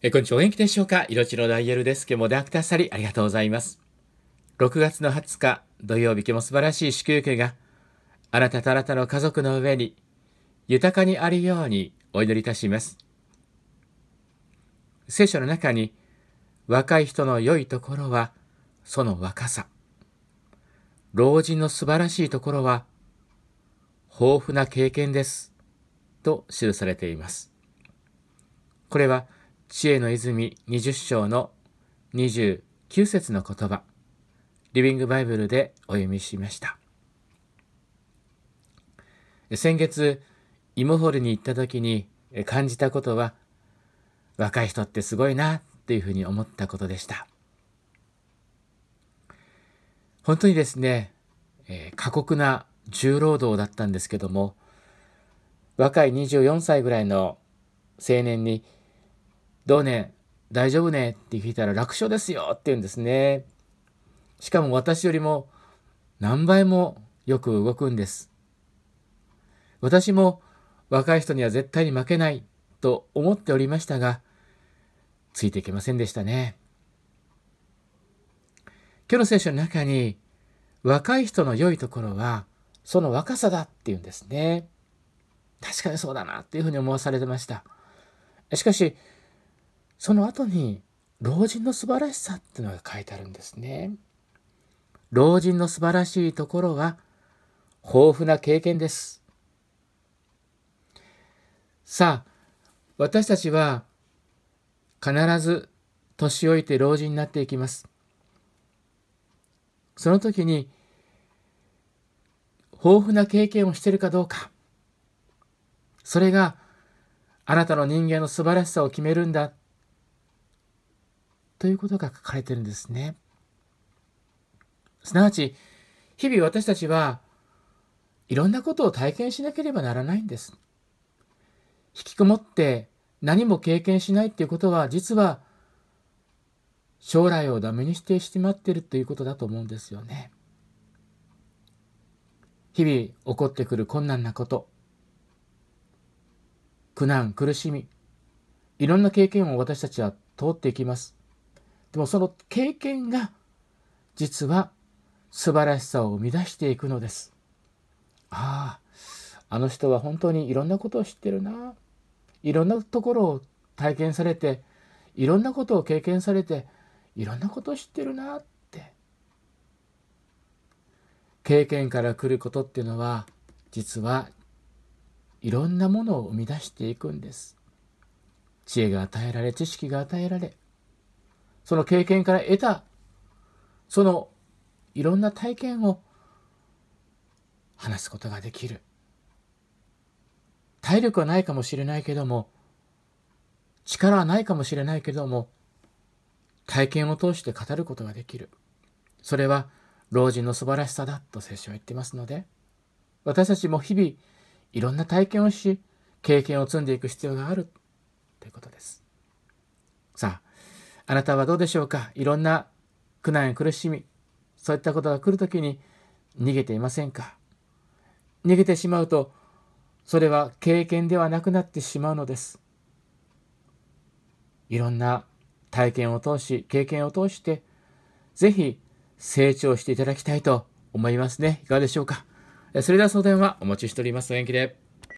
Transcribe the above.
えこんにちは。お元気でしょうか？色白ダイエルです。今日もダクターサリありがとうございます。6月の20日土曜日、今日も素晴らしい祝福があなたとあなたの家族の上に豊かにあるようにお祈りいたします。聖書の中に若い人の良いところはその若さ。老人の素晴らしいところは豊富な経験です。と記されています。これは知恵の泉20章の29節の言葉、リビングバイブルでお読みしました。先月、イモホルに行った時に感じたことは、若い人ってすごいなっていうふうに思ったことでした。本当にですね、過酷な重労働だったんですけども、若い24歳ぐらいの青年にどうね大丈夫ねって聞いたら楽勝ですよって言うんですね。しかも私よりも何倍もよく動くんです。私も若い人には絶対に負けないと思っておりましたが、ついていけませんでしたね。今日の聖書の中に、若い人の良いところは、その若さだっていうんですね。確かにそうだなっていうふうに思わされてました。しかし、その後に老人の素晴らしさっていうのが書いてあるんですね。老人の素晴らしいところは豊富な経験です。さあ、私たちは必ず年老いて老人になっていきます。その時に豊富な経験をしているかどうか。それがあなたの人間の素晴らしさを決めるんだということが書かれてるんですね。すなわち、日々私たちはいろんなことを体験しなければならないんです。引きこもって何も経験しないっていうことは実は将来をダメにしてしまっているということだと思うんですよね。日々起こってくる困難なこと、苦難、苦しみ、いろんな経験を私たちは通っていきます。でもその経験が実は素晴らしさを生み出していくのです。ああ、あの人は本当にいろんなことを知ってるな。いろんなところを体験されて、いろんなことを経験されて、いろんなことを知ってるなって。経験から来ることっていうのは、実はいろんなものを生み出していくんです。知恵が与えられ、知識が与えられ、その経験から得た、そのいろんな体験を話すことができる。体力はないかもしれないけども、力はないかもしれないけども、体験を通して語ることができる。それは老人の素晴らしさだと聖書は言っていますので、私たちも日々いろんな体験をし、経験を積んでいく必要があるということです。あ、なたはどうでしょうか？いろんな苦難や苦しみ、そういったことが来るときに逃げていませんか？逃げてしまうと、それは経験ではなくなってしまうのです。いろんな体験を通し、経験を通して、ぜひ成長していただきたいと思いますね。いかがでしょうか？それではその電話お待ちしております。お元気で。